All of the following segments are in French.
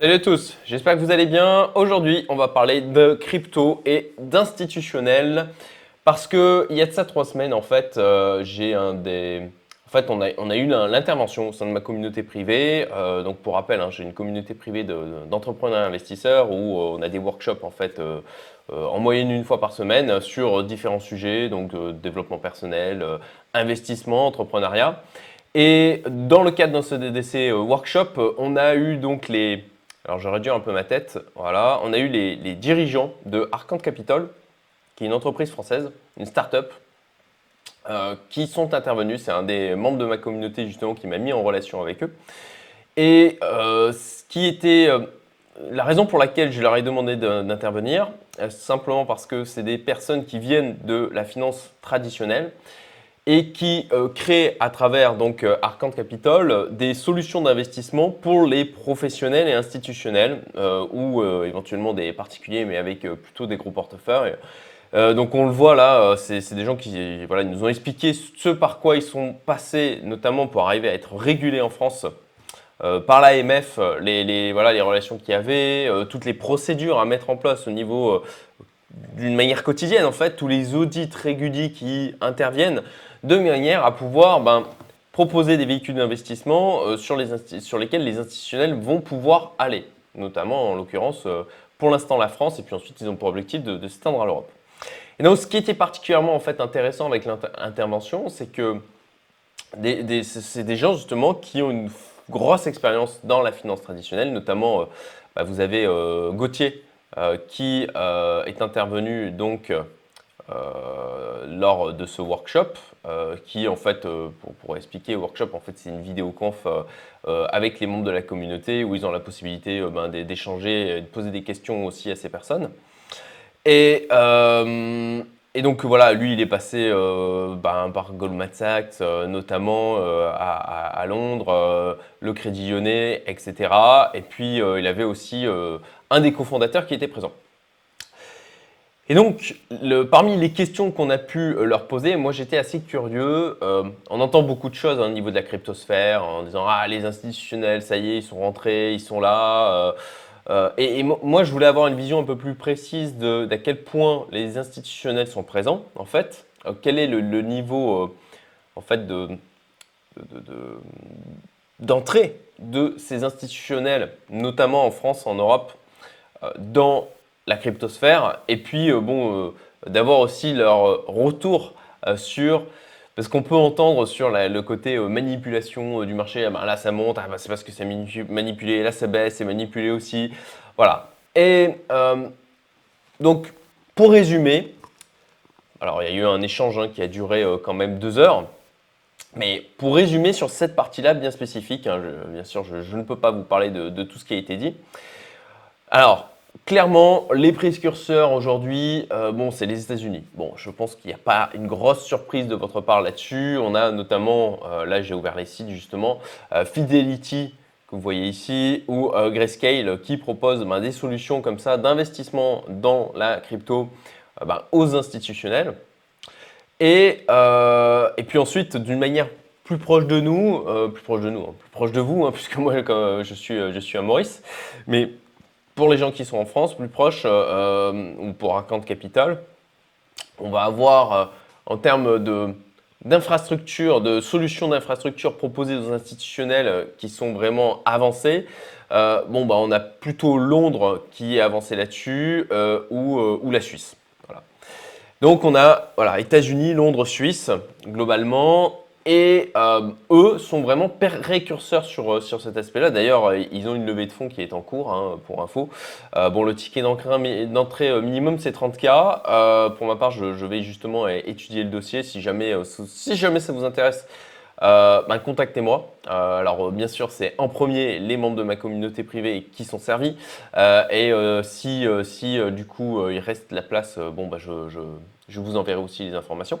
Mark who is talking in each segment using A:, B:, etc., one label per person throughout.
A: Salut à tous, j'espère que vous allez bien. Aujourd'hui, on va parler de crypto et d'institutionnel parce que il y a de ça trois semaines, en fait, euh, j'ai un des. En fait, on a, on a eu l'intervention au sein de ma communauté privée. Euh, donc, pour rappel, hein, j'ai une communauté privée d'entrepreneurs et investisseurs où euh, on a des workshops en fait en moyenne une fois par semaine sur différents sujets, donc développement personnel, investissement, entrepreneuriat. Et dans le cadre d'un CDDC workshop, on a eu donc les alors je réduis un peu ma tête. Voilà, on a eu les, dirigeants de Arcand Capital, qui est une entreprise française, une start-up, euh, qui sont intervenus. C'est un des membres de ma communauté justement qui m'a mis en relation avec eux. Et euh, ce qui était euh, la raison pour laquelle je leur ai demandé d'intervenir, simplement parce que c'est des personnes qui viennent de la finance traditionnelle et qui euh, crée à travers donc euh, Arcand Capital des solutions d'investissement pour les professionnels et institutionnels euh, ou éventuellement des particuliers mais avec plutôt des gros portefeuilles. donc on le voit là, c'est des gens qui voilà, nous ont expliqué ce par quoi ils sont passés, notamment pour arriver à être régulés en France par l'AMF, les, les, voilà, les relations qu'il y avait, toutes les procédures à mettre en place au niveau d'une manière quotidienne en fait, tous les audits réguliers qui interviennent de manière à pouvoir ben, proposer des véhicules d'investissement euh, sur, sur lesquels les institutionnels vont pouvoir aller, notamment en l'occurrence euh, pour l'instant la France, et puis ensuite ils ont pour objectif de, s'étendre à l'Europe. Et donc ce qui était particulièrement en fait intéressant avec l'intervention, c'est que c'est des gens justement qui ont une grosse expérience dans la finance traditionnelle, notamment euh, bah, vous avez Gauthier qui est intervenu donc euh, lors de ce workshop, euh, qui en fait, euh, pour, expliquer, workshop, en fait, c'est une vidéoconf avec les membres de la communauté où ils ont la possibilité ben, d'échanger de poser des questions aussi à ces personnes. Et, et donc voilà, lui, il est passé ben, par Goldman Sachs, notamment à, à, Londres, le Crédit Lyonnais, etc. Et puis, il avait aussi un des cofondateurs qui était présent. Et donc, parmi les questions qu'on a pu euh, leur poser, moi j'étais assez curieux. Euh, on entend beaucoup de choses hein, au niveau de la cryptosphère en disant Ah, les institutionnels, ça y est, ils sont rentrés, ils sont là. Euh, et, moi je voulais avoir une vision un peu plus précise d'à quel point les institutionnels sont présents, en fait. quel est le, niveau en fait de, d'entrée de ces institutionnels, notamment en France, en Europe, dans la cryptosphère et puis euh, bon euh, d'avoir aussi leur retour euh, sur parce qu'on peut entendre sur le côté manipulation du marché, ah ben là ça monte, ah ben c'est parce que c'est manipulé, là ça baisse, c'est manipulé aussi. Voilà. Et donc, pour résumer, alors il y a eu un échange hein, qui a duré quand même deux heures, mais pour résumer sur cette partie-là bien spécifique, hein, bien sûr je, ne peux pas vous parler de, tout ce qui a été dit. Alors, Clairement, les précurseurs aujourd'hui, euh, bon, c'est les États-Unis. Bon, je pense qu'il n'y a pas une grosse surprise de votre part là-dessus. On a notamment, euh, là j'ai ouvert les sites justement, euh, Fidelity que vous voyez ici, ou Grayscale qui propose ben, des solutions comme ça d'investissement dans la crypto ben, aux institutionnels. Et, puis ensuite, d'une manière plus proche de nous, plus proche de nous, hein, plus proche de vous, hein, puisque moi je suis, je suis à Maurice, mais pour les gens qui sont en France, plus proches, euh, euh, ou pour de capital, on va avoir euh, en termes de d'infrastructures, de solutions d'infrastructures proposées aux institutionnels qui sont vraiment avancées. bon, bah, on a plutôt Londres qui est avancé là-dessus ou, ou, la Suisse. Voilà. Donc on a voilà, États-Unis, Londres, Suisse, globalement. Et euh, eux sont vraiment précurseurs sur, euh, sur cet aspect-là. D'ailleurs, euh, ils ont une levée de fonds qui est en cours, hein, pour info. bon, le ticket d'entrée minimum, c'est 30K. pour ma part, je, vais justement étudier le dossier. Si jamais, si jamais ça vous intéresse, ben, contactez-moi. alors, bien sûr, c'est en premier les membres de ma communauté privée qui sont servis. et si, si du coup, il reste la place, bon, je, je, je vous enverrai aussi les informations.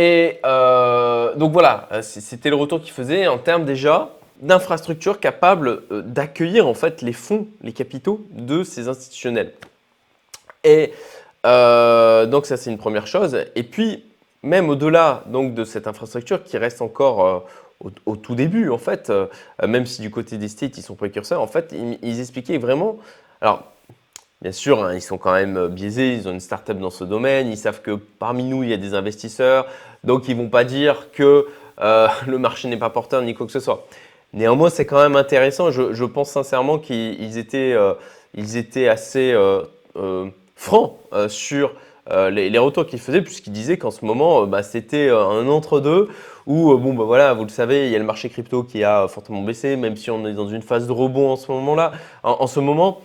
A: Et euh, donc voilà, c'était le retour qu'il faisait en termes déjà d'infrastructures capables euh, d'accueillir en fait les fonds, les capitaux de ces institutionnels. Et euh, donc ça c'est une première chose. Et puis même au-delà donc de cette infrastructure qui reste encore au, tout début, en fait, même si du côté des States, ils sont précurseurs, en fait, ils, expliquaient vraiment. Bien sûr, hein, ils sont quand même biaisés, ils ont une start-up dans ce domaine, ils savent que parmi nous, il y a des investisseurs, donc ils ne vont pas dire que le marché n'est pas porteur ni quoi que ce soit. Néanmoins, c'est quand même intéressant. Je, pense sincèrement qu'ils étaient, ils étaient assez francs sur euh, les, retours qu'il faisait, puisqu'il disait qu'en ce moment, euh, bah, c'était euh, un entre-deux où, bon, bah, voilà, vous le savez, il y a le marché crypto qui a fortement baissé, même si on est dans une phase de rebond en ce moment-là, en, ce moment.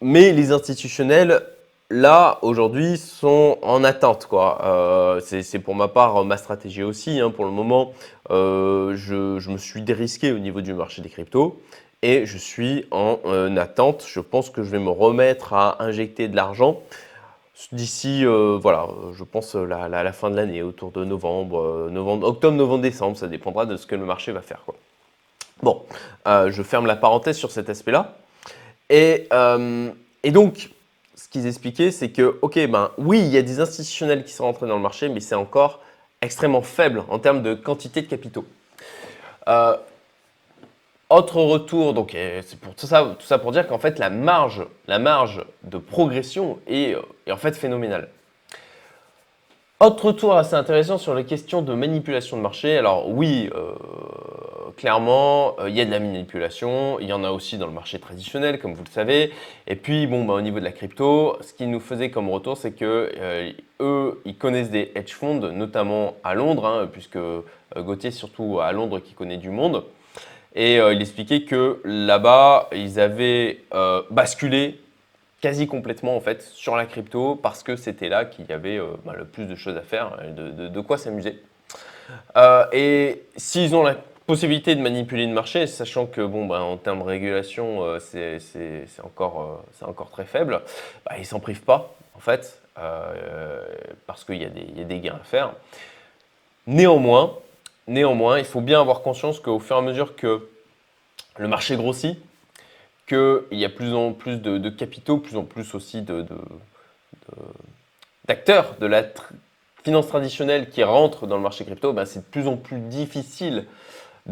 A: Mais les institutionnels, là, aujourd'hui, sont en attente. Quoi. c'est pour ma part ma stratégie aussi. Hein. pour le moment, je, je, me suis dérisqué au niveau du marché des cryptos et je suis en attente. Je pense que je vais me remettre à injecter de l'argent d'ici, euh, voilà, je pense euh, la, la, fin de l'année, autour de novembre, euh, novembre, octobre, novembre, décembre, ça dépendra de ce que le marché va faire. Bon, je ferme la parenthèse sur cet aspect-là. Et, et, donc, ce qu'ils expliquaient, c'est que, ok, ben oui, il y a des institutionnels qui sont rentrés dans le marché, mais c'est encore extrêmement faible en termes de quantité de capitaux. Autre retour, donc c'est pour tout ça, tout ça pour dire qu'en fait la marge, la marge de progression est, euh, en fait phénoménale. Autre retour assez intéressant sur les questions de manipulation de marché. Alors oui, euh, clairement, euh, il y a de la manipulation. Il y en a aussi dans le marché traditionnel, comme vous le savez. Et puis, bon, bah, au niveau de la crypto, ce qu'ils nous faisaient comme retour, c'est que eux, ils connaissent des hedge funds, notamment à Londres, hein, puisque Gauthier, surtout à Londres, qui connaît du monde. Et euh, il expliquait que là-bas, ils avaient euh, basculé quasi complètement en fait sur la crypto parce que c'était là qu'il y avait euh, bah, le plus de choses à faire, et de, quoi s'amuser. et s'ils ont la possibilité de manipuler le marché, sachant que bon, bah, en termes de régulation, c'est encore, encore très faible, bah, ils s'en privent pas en fait parce qu'il y, a des gains à faire. Néanmoins, Néanmoins, il faut bien avoir conscience qu'au fur et à mesure que le marché grossit, qu'il y a plus en plus de, capitaux, plus en plus aussi d'acteurs de, la finance traditionnelle qui rentrent dans le marché crypto, ben c'est de plus en plus difficile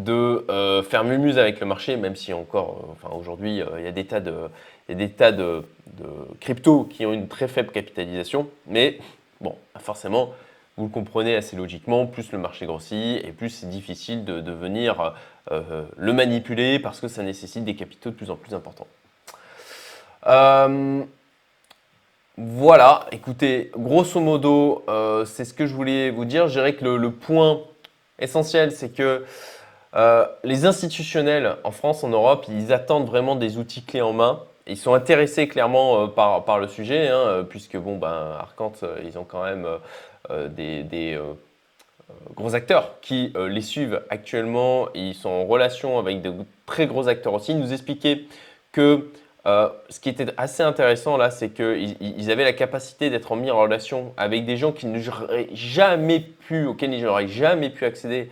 A: de euh, faire mumuse avec le marché, même si encore, euh, enfin aujourd'hui, euh, il y a des tas de, des tas de, cryptos qui ont une très faible capitalisation, mais bon, forcément, vous le comprenez assez logiquement, plus le marché grossit et plus c'est difficile de, venir le manipuler parce que ça nécessite des capitaux de plus en plus importants. Voilà, écoutez, grosso modo, c'est ce que je voulais vous dire. Je dirais que le, point essentiel, c'est que les institutionnels en France, en Europe, ils attendent vraiment des outils clés en main. Ils sont intéressés clairement par, par le sujet, hein, puisque bon, ben, Arcante, ils ont quand même euh, des, euh, euh, gros acteurs qui les suivent actuellement. Ils sont en relation avec de très gros acteurs aussi. Ils nous expliquaient que ce qui était assez intéressant là, c'est qu'ils avaient la capacité d'être mis en relation avec des gens qui n'auraient jamais pu, auxquels ils n'auraient jamais pu accéder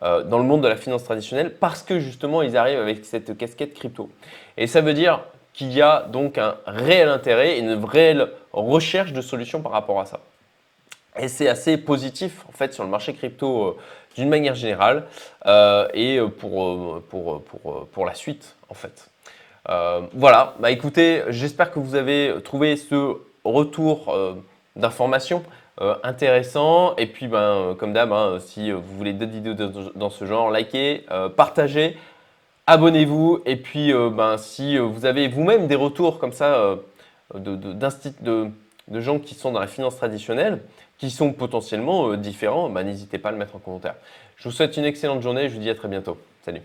A: dans le monde de la finance traditionnelle parce que justement ils arrivent avec cette casquette crypto. Et ça veut dire qu'il y a donc un réel intérêt et une réelle recherche de solutions par rapport à ça. Et c'est assez positif en fait sur le marché crypto euh, d'une manière générale euh, et pour, euh, pour, pour, pour, la suite en fait. voilà, bah écoutez, j'espère que vous avez trouvé ce retour d'informations intéressant. Et puis, ben, comme d'hab, hein, si vous voulez d'autres vidéos dans ce genre, likez, partagez, abonnez-vous. Et puis, ben, si vous avez vous-même des retours comme ça de, de, de gens qui sont dans la finance traditionnelle, qui sont potentiellement euh, différents, bah, n'hésitez pas à le mettre en commentaire. Je vous souhaite une excellente journée je vous dis à très bientôt. Salut